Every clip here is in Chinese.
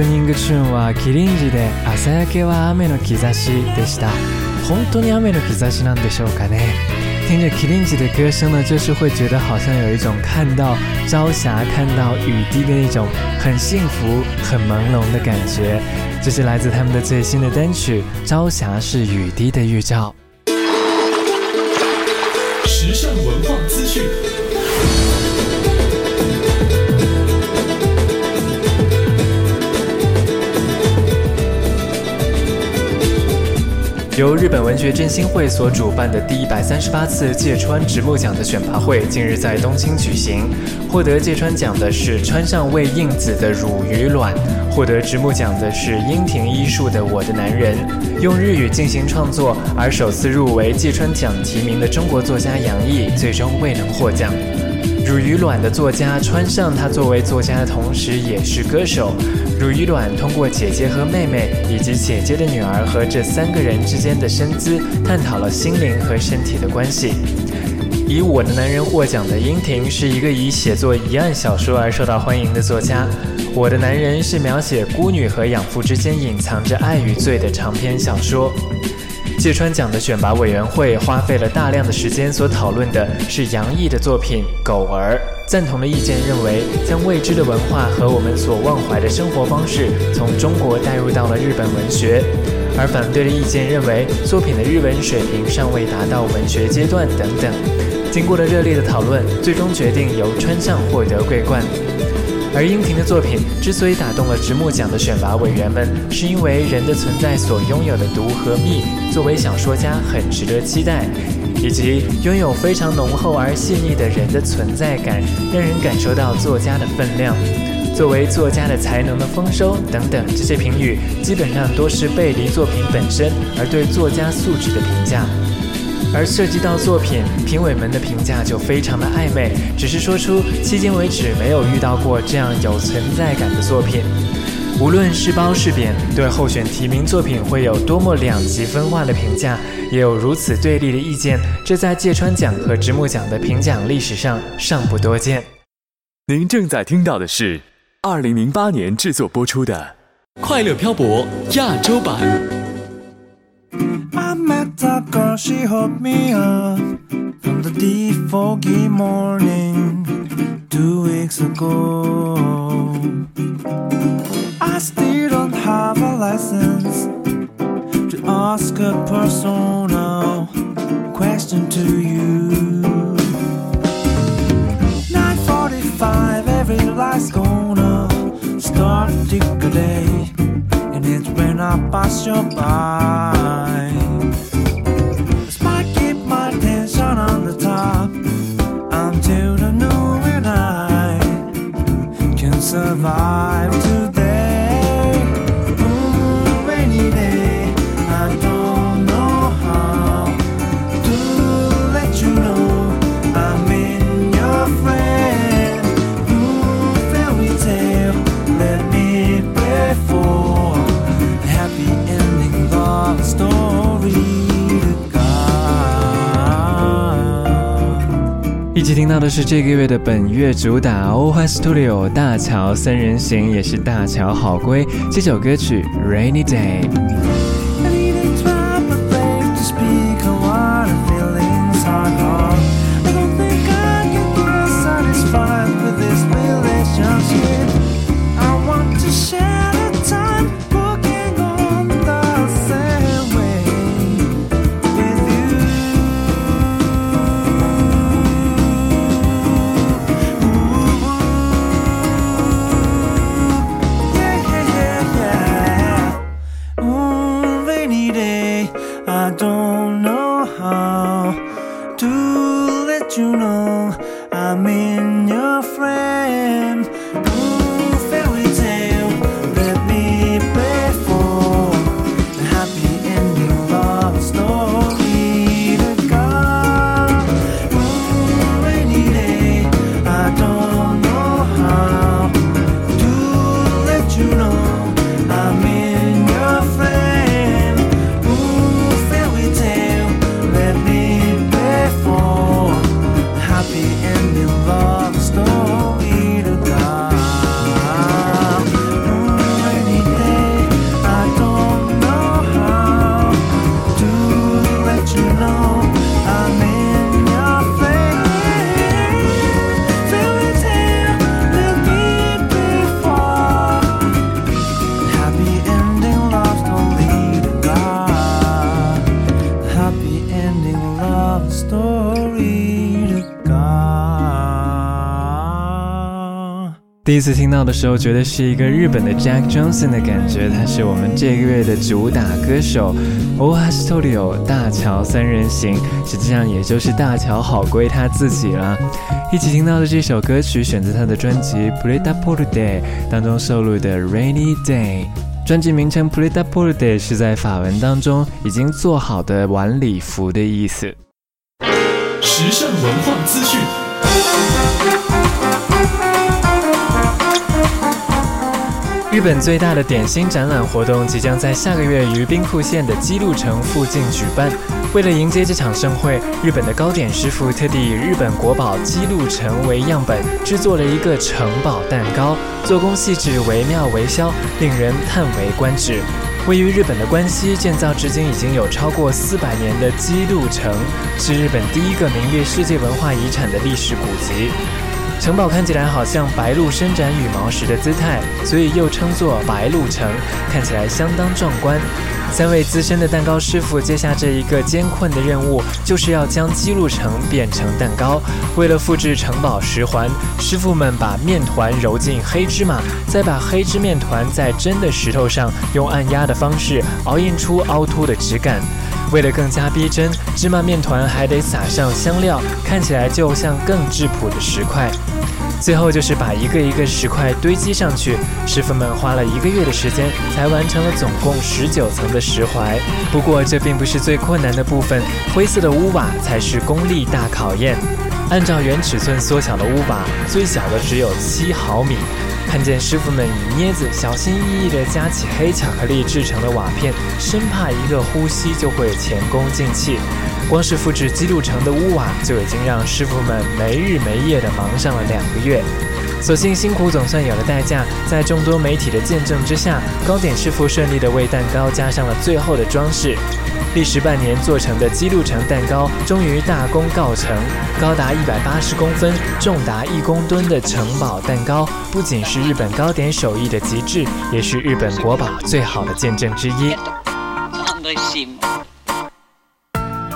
プニングチューンはキリンジで朝焼けは雨の兆しでした本当に雨の兆しなんでしょうかね听着 k i l i n 的歌声呢，就是会觉得好像有一种看到朝霞、看到雨滴的那种很幸福、很朦胧的感觉。这是来自他们的最新的单曲《朝霞是雨滴的预兆》。时尚文化 由日本文学振兴会所主办的第一百三十八次芥川直木奖的选拔会近日在东京举行。获得芥川奖的是川上未映子的《乳与卵》，获得直木奖的是樱庭一树的《我的男人》。用日语进行创作而首次入围芥川奖提名的中国作家杨毅，最终未能获奖。《乳与卵》的作家川上，他作为作家的同时也是歌手。《乳与卵》通过姐姐和妹妹，以及姐姐的女儿和这三个人之间的身姿，探讨了心灵和身体的关系。以《我的男人》获奖的樱庭是一个以写作疑案小说而受到欢迎的作家。《我的男人》是描写孤女和养父之间隐藏着爱与罪的长篇小说。芥川奖的选拔委员会花费了大量的时间，所讨论的是杨毅的作品《狗儿》。赞同的意见认为，将未知的文化和我们所忘怀的生活方式从中国带入到了日本文学；而反对的意见认为，作品的日文水平尚未达到文学阶段等等。经过了热烈的讨论，最终决定由川上获得桂冠。而樱庭的作品之所以打动了直木奖的选拔委员们，是因为人的存在所拥有的毒和蜜，作为小说家很值得期待，以及拥有非常浓厚而细腻的人的存在感，让人感受到作家的分量。作为作家的才能的丰收等等，这些评语基本上都是背离作品本身，而对作家素质的评价。而涉及到作品，评委们的评价就非常的暧昧，只是说出迄今为止没有遇到过这样有存在感的作品。无论是褒是贬，对候选提名作品会有多么两极分化的评价，也有如此对立的意见，这在芥川奖和直木奖的评奖历史上尚不多见。您正在听到的是二零零八年制作播出的《快乐漂泊》亚洲版。A girl, she hooked me up from the deep foggy morning two weeks ago. I still don't have a license to ask a personal question to you. 9:45, every light's gonna start a day and it's when I pass you by. 这个月的本月主打 OHA Studio 大乔三人行，也是大乔好归这首歌曲 Rainy Day。To let you know I'm in your frame. 第一次听到的时候，觉得是一个日本的 Jack Johnson 的感觉，他是我们这个月的主打歌手 OHA Studio 大乔三人行，实际上也就是大乔好归他自己了。一起听到的这首歌曲选择他的专辑《Preta p o r d a 当中收录的《Rainy Day》。专辑名称 Preta p o r d a 是在法文当中已经做好的晚礼服的意思。时尚文化资讯，日本最大的点心展览活动即将在下个月于兵库县的姬路城附近举办。为了迎接这场盛会，日本的糕点师傅特地以日本国宝姬路城为样本，制作了一个城堡蛋糕，做工细致、惟妙惟肖，令人叹为观止。位于日本的关西，建造至今已经有超过四百年的姬路城，是日本第一个名列世界文化遗产的历史古迹。城堡看起来好像白鹭伸展羽毛时的姿态，所以又称作白鹭城，看起来相当壮观。三位资深的蛋糕师傅接下这一个艰困的任务，就是要将姬路城变成蛋糕。为了复制城堡十环，师傅们把面团揉进黑芝麻，再把黑芝面团在真的石头上用按压的方式熬印出凹凸的质感。为了更加逼真，芝麻面团还得撒上香料，看起来就像更质朴的石块。最后就是把一个一个石块堆积上去，师傅们花了一个月的时间才完成了总共十九层的石槐。不过这并不是最困难的部分，灰色的屋瓦才是功力大考验。按照原尺寸缩小的屋瓦，最小的只有七毫米。看见师傅们以镊子小心翼翼地夹起黑巧克力制成的瓦片，生怕一个呼吸就会前功尽弃。光是复制基路城的屋瓦，就已经让师傅们没日没夜地忙上了两个月。所幸辛苦总算有了代价，在众多媒体的见证之下，糕点师傅顺利地为蛋糕加上了最后的装饰。历时半年做成的基路城蛋糕，终于大功告成。高达一百八十公分、重达一公吨的城堡蛋糕，不仅是日本糕点手艺的极致，也是日本国宝最好的见证之一。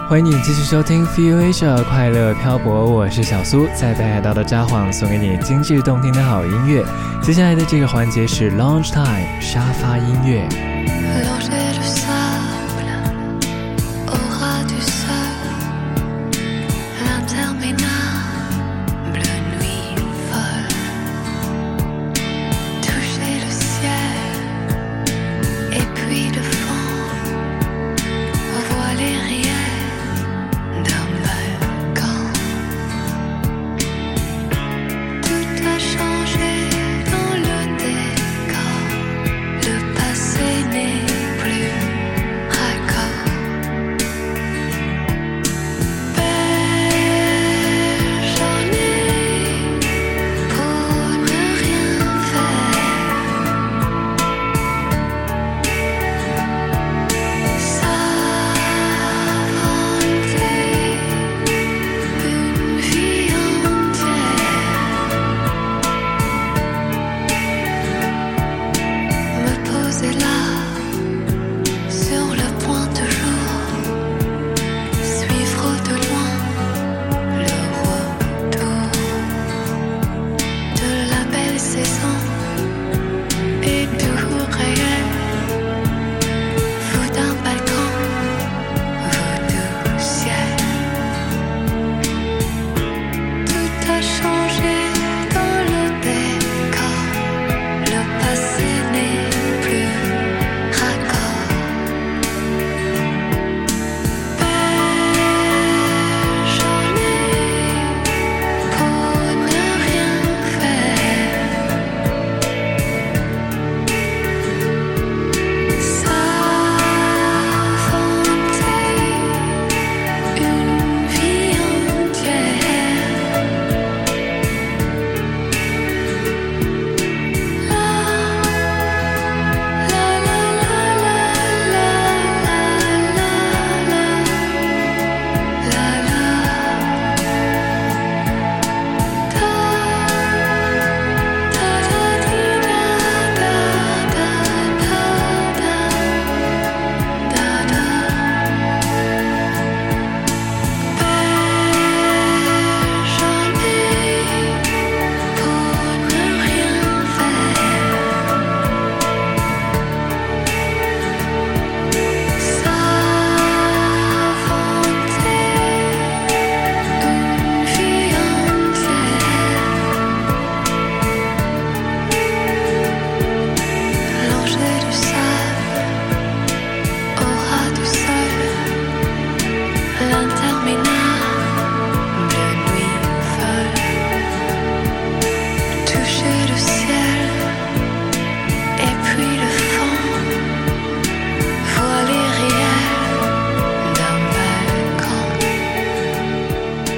欢迎你继续收听《Feel Asia 快乐漂泊》，我是小苏，在北海道的札幌送给你精致动听的好音乐。接下来的这个环节是 Launch Time 沙发音乐。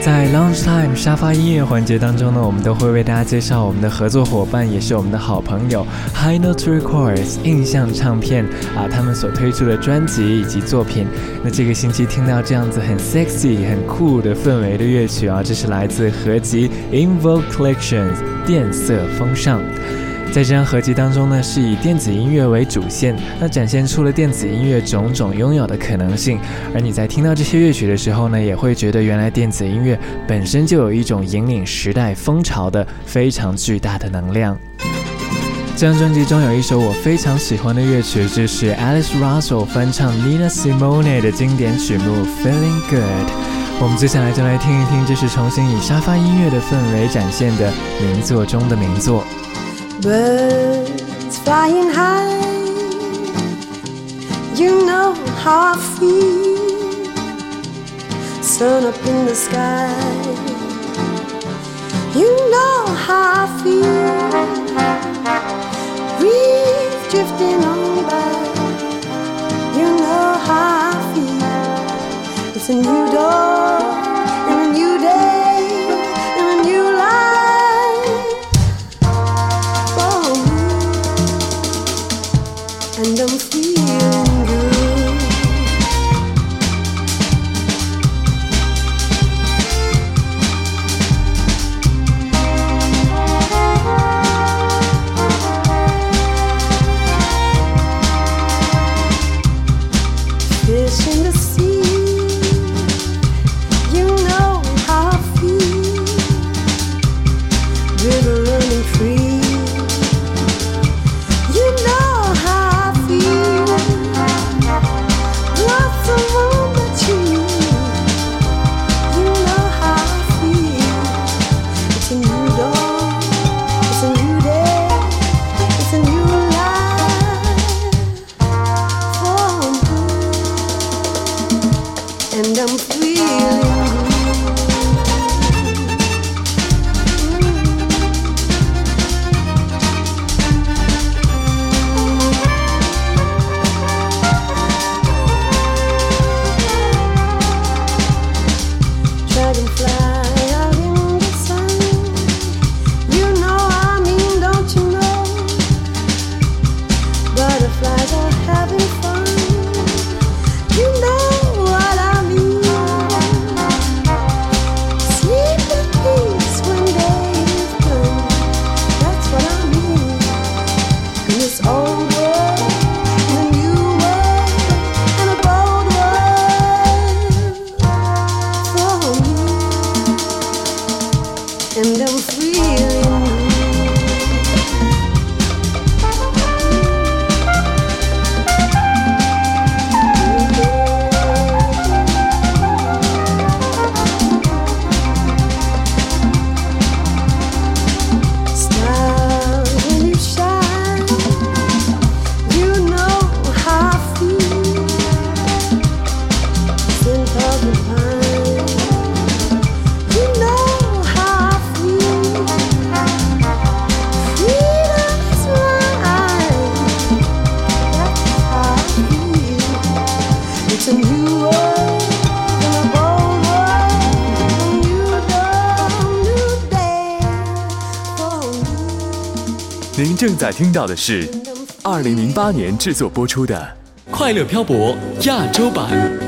在 Lunchtime 沙发音乐环节当中呢，我们都会为大家介绍我们的合作伙伴，也是我们的好朋友 High Note Records 印象唱片啊，他们所推出的专辑以及作品。那这个星期听到这样子很 sexy、很酷的氛围的乐曲啊，这是来自合集 Invoke Collections 电色风尚。在这张合集当中呢，是以电子音乐为主线，那展现出了电子音乐种种拥有的可能性。而你在听到这些乐曲的时候呢，也会觉得原来电子音乐本身就有一种引领时代风潮的非常巨大的能量。这张专辑中有一首我非常喜欢的乐曲，就是 Alice Russell 翻唱 Nina Simone 的经典曲目《Feeling Good》。我们接下来就来听一听，这是重新以沙发音乐的氛围展现的名作中的名作。Birds flying high, you know how I feel. Sun up in the sky, you know how I feel. Breeze drifting on by, you know how I feel. It's a new dawn. and those 您正在听到的是二零零八年制作播出的快乐漂泊亚洲版。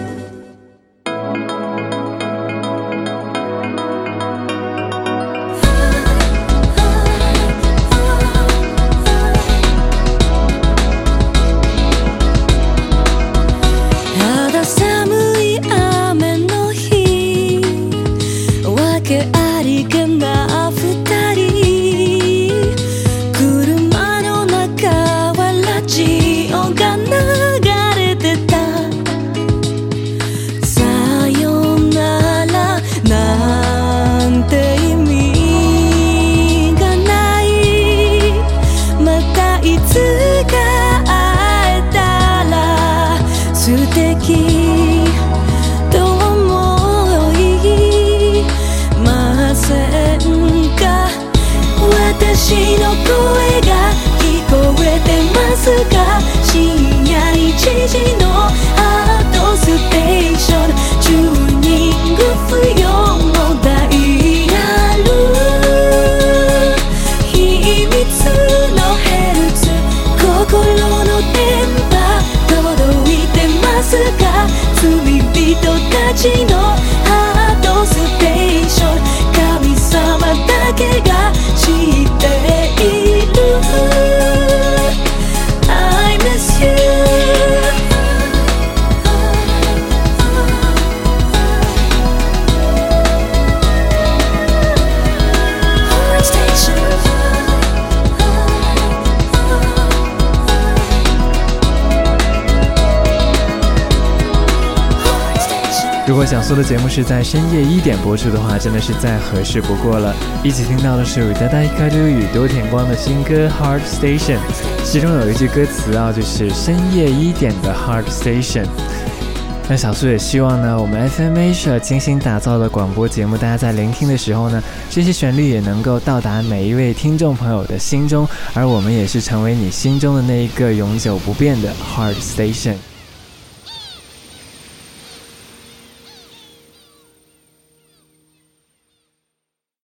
如果小苏的节目是在深夜一点播出的话，真的是再合适不过了。一起听到的是达达伊卡多与多田光的新歌《Heart Station》，其中有一句歌词啊，就是深夜一点的 Heart Station。那小苏也希望呢，我们 FM Asia 精心打造的广播节目，大家在聆听的时候呢，这些旋律也能够到达每一位听众朋友的心中，而我们也是成为你心中的那一个永久不变的 Heart Station。